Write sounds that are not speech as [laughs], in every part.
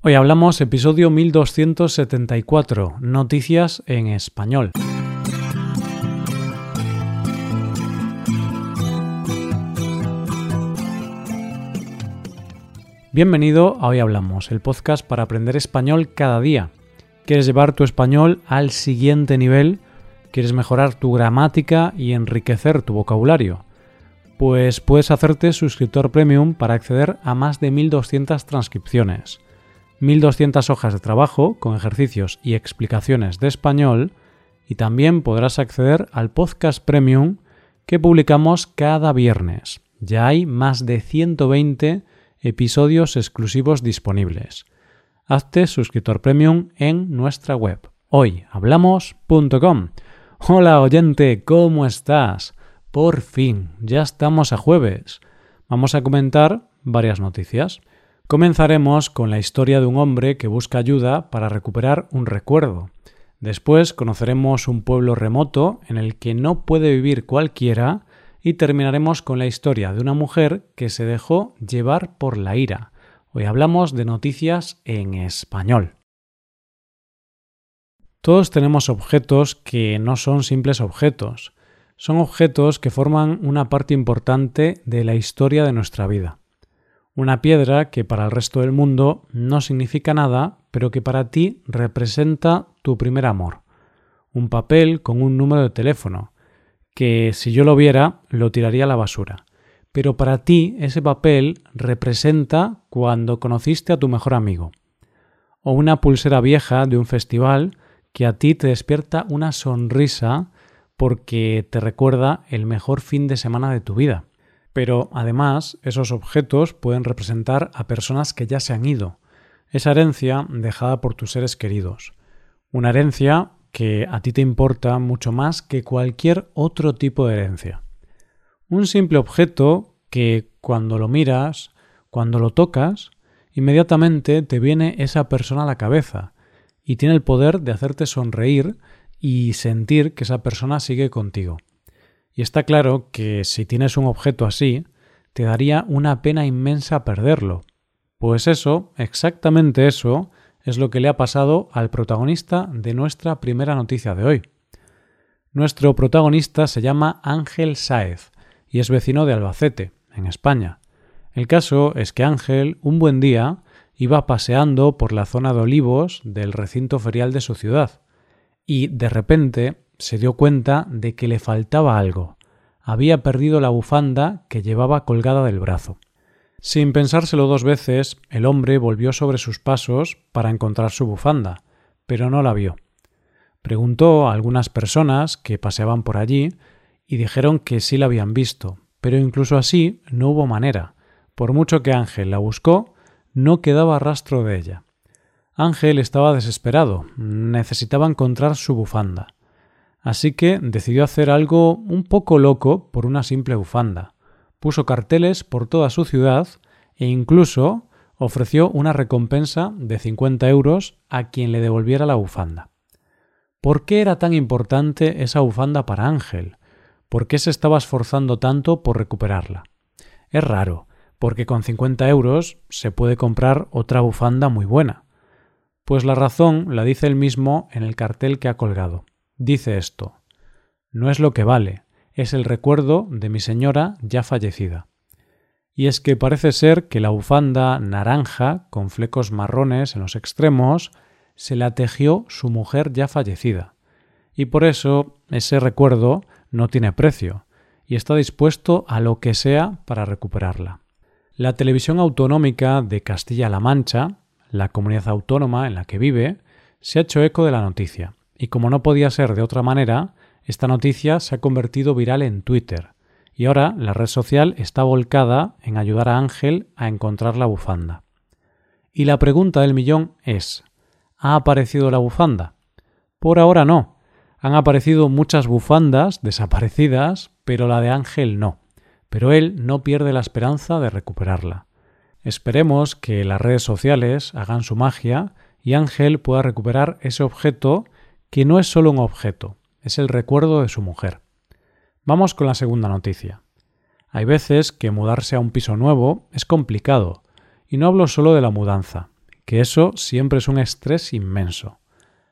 Hoy hablamos episodio 1274, Noticias en Español. Bienvenido a Hoy Hablamos, el podcast para aprender español cada día. ¿Quieres llevar tu español al siguiente nivel? ¿Quieres mejorar tu gramática y enriquecer tu vocabulario? Pues puedes hacerte suscriptor premium para acceder a más de 1200 transcripciones 1200 hojas de trabajo con ejercicios y explicaciones de español y también podrás acceder al podcast premium que publicamos cada viernes. Ya hay más de 120 episodios exclusivos disponibles. Hazte suscriptor premium en nuestra web hoyhablamos.com. Hola oyente, ¿cómo estás? Por fin, ya estamos a jueves. Vamos a comentar varias noticias. Comenzaremos con la historia de un hombre que busca ayuda para recuperar un recuerdo. Después conoceremos un pueblo remoto en el que no puede vivir cualquiera y terminaremos con la historia de una mujer que se dejó llevar por la ira. Hoy hablamos de noticias en español. Todos tenemos objetos que no son simples objetos, son objetos que forman una parte importante de la historia de nuestra vida. Una piedra que para el resto del mundo no significa nada, pero que para ti representa tu primer amor. Un papel con un número de teléfono, que si yo lo viera lo tiraría a la basura. Pero para ti ese papel representa cuando conociste a tu mejor amigo. O una pulsera vieja de un festival que a ti te despierta una sonrisa porque te recuerda el mejor fin de semana de tu vida. Pero además, esos objetos pueden representar a personas que ya se han ido, esa herencia dejada por tus seres queridos. Una herencia que a ti te importa mucho más que cualquier otro tipo de herencia. Un simple objeto que cuando lo miras, cuando lo tocas, inmediatamente te viene esa persona a la cabeza y tiene el poder de hacerte sonreír y sentir que esa persona sigue contigo. Y está claro que si tienes un objeto así, te daría una pena inmensa perderlo. Pues eso, exactamente eso, es lo que le ha pasado al protagonista de nuestra primera noticia de hoy. Nuestro protagonista se llama Ángel Sáez y es vecino de Albacete, en España. El caso es que Ángel, un buen día, iba paseando por la zona de olivos del recinto ferial de su ciudad, y de repente se dio cuenta de que le faltaba algo. Había perdido la bufanda que llevaba colgada del brazo. Sin pensárselo dos veces, el hombre volvió sobre sus pasos para encontrar su bufanda, pero no la vio. Preguntó a algunas personas que paseaban por allí y dijeron que sí la habían visto, pero incluso así no hubo manera. Por mucho que Ángel la buscó, no quedaba rastro de ella. Ángel estaba desesperado, necesitaba encontrar su bufanda así que decidió hacer algo un poco loco por una simple bufanda. Puso carteles por toda su ciudad e incluso ofreció una recompensa de 50 euros a quien le devolviera la bufanda. ¿Por qué era tan importante esa bufanda para Ángel? ¿Por qué se estaba esforzando tanto por recuperarla? Es raro, porque con 50 euros se puede comprar otra bufanda muy buena. Pues la razón la dice él mismo en el cartel que ha colgado dice esto No es lo que vale, es el recuerdo de mi señora ya fallecida. Y es que parece ser que la bufanda naranja, con flecos marrones en los extremos, se la tejió su mujer ya fallecida. Y por eso ese recuerdo no tiene precio, y está dispuesto a lo que sea para recuperarla. La televisión autonómica de Castilla-La Mancha, la comunidad autónoma en la que vive, se ha hecho eco de la noticia y como no podía ser de otra manera, esta noticia se ha convertido viral en Twitter, y ahora la red social está volcada en ayudar a Ángel a encontrar la bufanda. Y la pregunta del millón es ¿Ha aparecido la bufanda? Por ahora no. Han aparecido muchas bufandas [laughs] desaparecidas, pero la de Ángel no. Pero él no pierde la esperanza de recuperarla. Esperemos que las redes sociales hagan su magia y Ángel pueda recuperar ese objeto que no es solo un objeto, es el recuerdo de su mujer. Vamos con la segunda noticia. Hay veces que mudarse a un piso nuevo es complicado, y no hablo solo de la mudanza, que eso siempre es un estrés inmenso.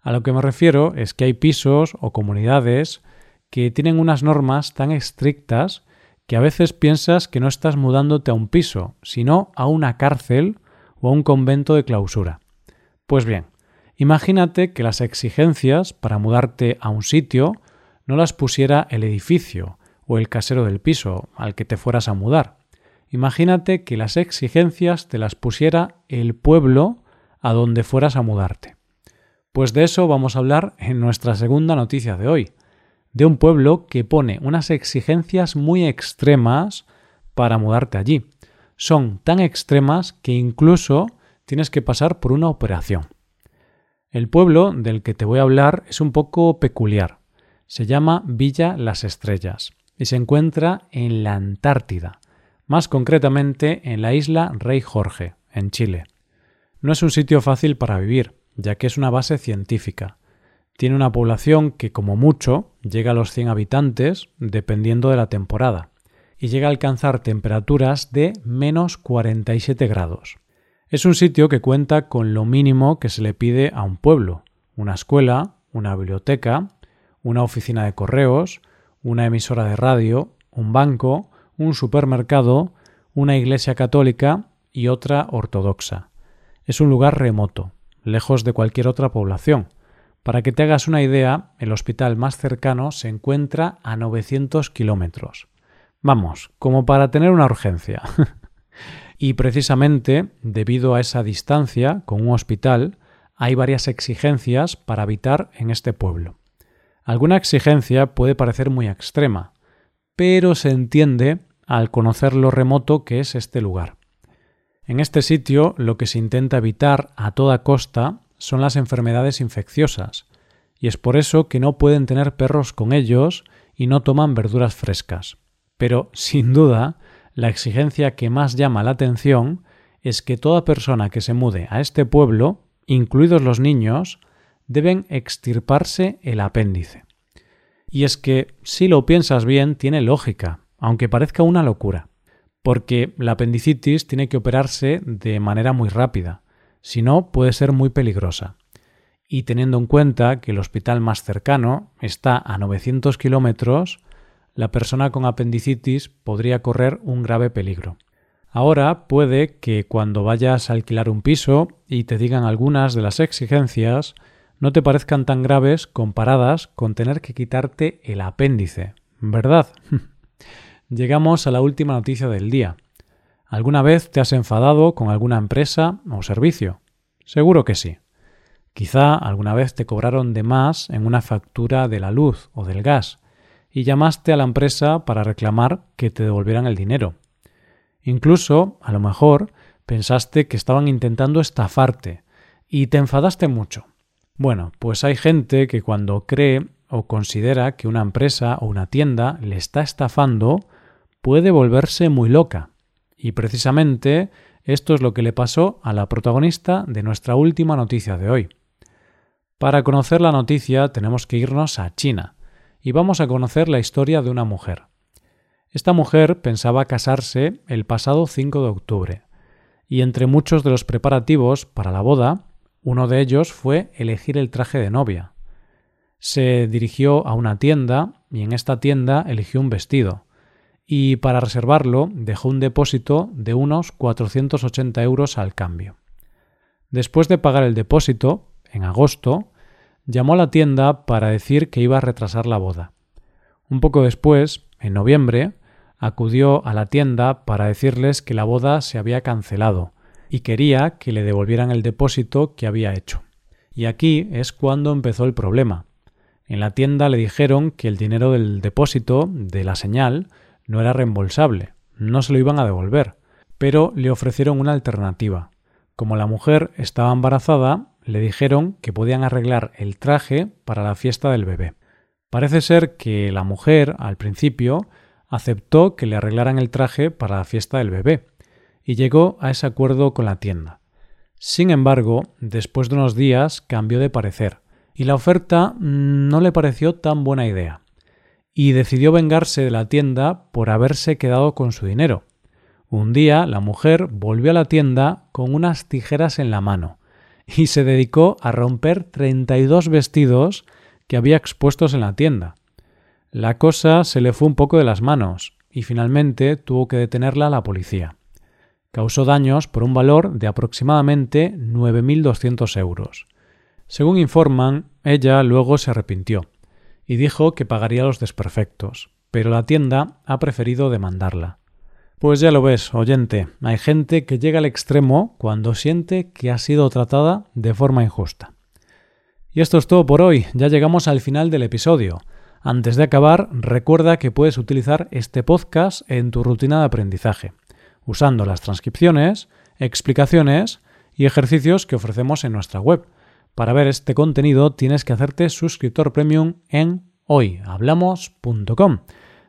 A lo que me refiero es que hay pisos o comunidades que tienen unas normas tan estrictas que a veces piensas que no estás mudándote a un piso, sino a una cárcel o a un convento de clausura. Pues bien, imagínate que las exigencias para mudarte a un sitio no las pusiera el edificio o el casero del piso al que te fueras a mudar. Imagínate que las exigencias te las pusiera el pueblo a donde fueras a mudarte. Pues de eso vamos a hablar en nuestra segunda noticia de hoy, de un pueblo que pone unas exigencias muy extremas para mudarte allí. Son tan extremas que incluso tienes que pasar por una operación. El pueblo del que te voy a hablar es un poco peculiar. Se llama Villa Las Estrellas y se encuentra en la Antártida, más concretamente en la isla Rey Jorge, en Chile. No es un sitio fácil para vivir, ya que es una base científica. Tiene una población que como mucho llega a los 100 habitantes, dependiendo de la temporada, y llega a alcanzar temperaturas de menos 47 grados. Es un sitio que cuenta con lo mínimo que se le pide a un pueblo, una escuela, una biblioteca, una oficina de correos, una emisora de radio, un banco, un supermercado, una iglesia católica y otra ortodoxa. Es un lugar remoto, lejos de cualquier otra población. Para que te hagas una idea, el hospital más cercano se encuentra a 900 kilómetros. Vamos, como para tener una urgencia. [laughs] y precisamente, debido a esa distancia con un hospital, hay varias exigencias para habitar en este pueblo. Alguna exigencia puede parecer muy extrema, pero se entiende al conocer lo remoto que es este lugar. En este sitio lo que se intenta evitar a toda costa son las enfermedades infecciosas, y es por eso que no pueden tener perros con ellos y no toman verduras frescas. Pero, [laughs] sin duda, la exigencia que más llama la atención es que toda persona que se mude a este pueblo, incluidos los niños, deben extirparse el apéndice. Y es que, si lo piensas bien, tiene lógica, aunque parezca una locura porque la apendicitis tiene que operarse de manera muy rápida, si no puede ser muy peligrosa. Y teniendo en cuenta que el hospital más cercano está a 900 kilómetros, la persona con apendicitis podría correr un grave peligro. Ahora puede que cuando vayas a alquilar un piso y te digan algunas de las exigencias, no te parezcan tan graves comparadas con tener que quitarte el apéndice, ¿verdad? [laughs] llegamos a la última noticia del día. ¿Alguna vez te has enfadado con alguna empresa o servicio? Seguro que sí. Quizá alguna vez te cobraron de más en una factura de la luz o del gas y llamaste a la empresa para reclamar que te devolvieran el dinero. Incluso, a lo mejor, pensaste que estaban intentando estafarte y te enfadaste mucho. Bueno, pues hay gente que cuando cree o considera que una empresa o una tienda le está estafando, puede volverse muy loca. Y precisamente esto es lo que le pasó a la protagonista de nuestra última noticia de hoy. Para conocer la noticia tenemos que irnos a China y vamos a conocer la historia de una mujer. Esta mujer pensaba casarse el pasado 5 de octubre y entre muchos de los preparativos para la boda, uno de ellos fue elegir el traje de novia. Se dirigió a una tienda y en esta tienda eligió un vestido y para reservarlo dejó un depósito de unos 480 euros al cambio. Después de pagar el depósito, en agosto, llamó a la tienda para decir que iba a retrasar la boda. Un poco después, en noviembre, acudió a la tienda para decirles que la boda se había cancelado y quería que le devolvieran el depósito que había hecho. Y aquí es cuando empezó el problema. En la tienda le dijeron que el dinero del depósito de la señal no era reembolsable, no se lo iban a devolver, pero le ofrecieron una alternativa. Como la mujer estaba embarazada, le dijeron que podían arreglar el traje para la fiesta del bebé. Parece ser que la mujer, al principio, aceptó que le arreglaran el traje para la fiesta del bebé, y llegó a ese acuerdo con la tienda. Sin embargo, después de unos días cambió de parecer, y la oferta no le pareció tan buena idea y decidió vengarse de la tienda por haberse quedado con su dinero. Un día la mujer volvió a la tienda con unas tijeras en la mano y se dedicó a romper 32 vestidos que había expuestos en la tienda. La cosa se le fue un poco de las manos y finalmente tuvo que detenerla la policía. Causó daños por un valor de aproximadamente 9.200 euros. Según informan, ella luego se arrepintió y dijo que pagaría los desperfectos, pero la tienda ha preferido demandarla. Pues ya lo ves, oyente, hay gente que llega al extremo cuando siente que ha sido tratada de forma injusta. Y esto es todo por hoy, ya llegamos al final del episodio. Antes de acabar, recuerda que puedes utilizar este podcast en tu rutina de aprendizaje, usando las transcripciones, explicaciones y ejercicios que ofrecemos en nuestra web. Para ver este contenido tienes que hacerte suscriptor premium en hoyhablamos.com.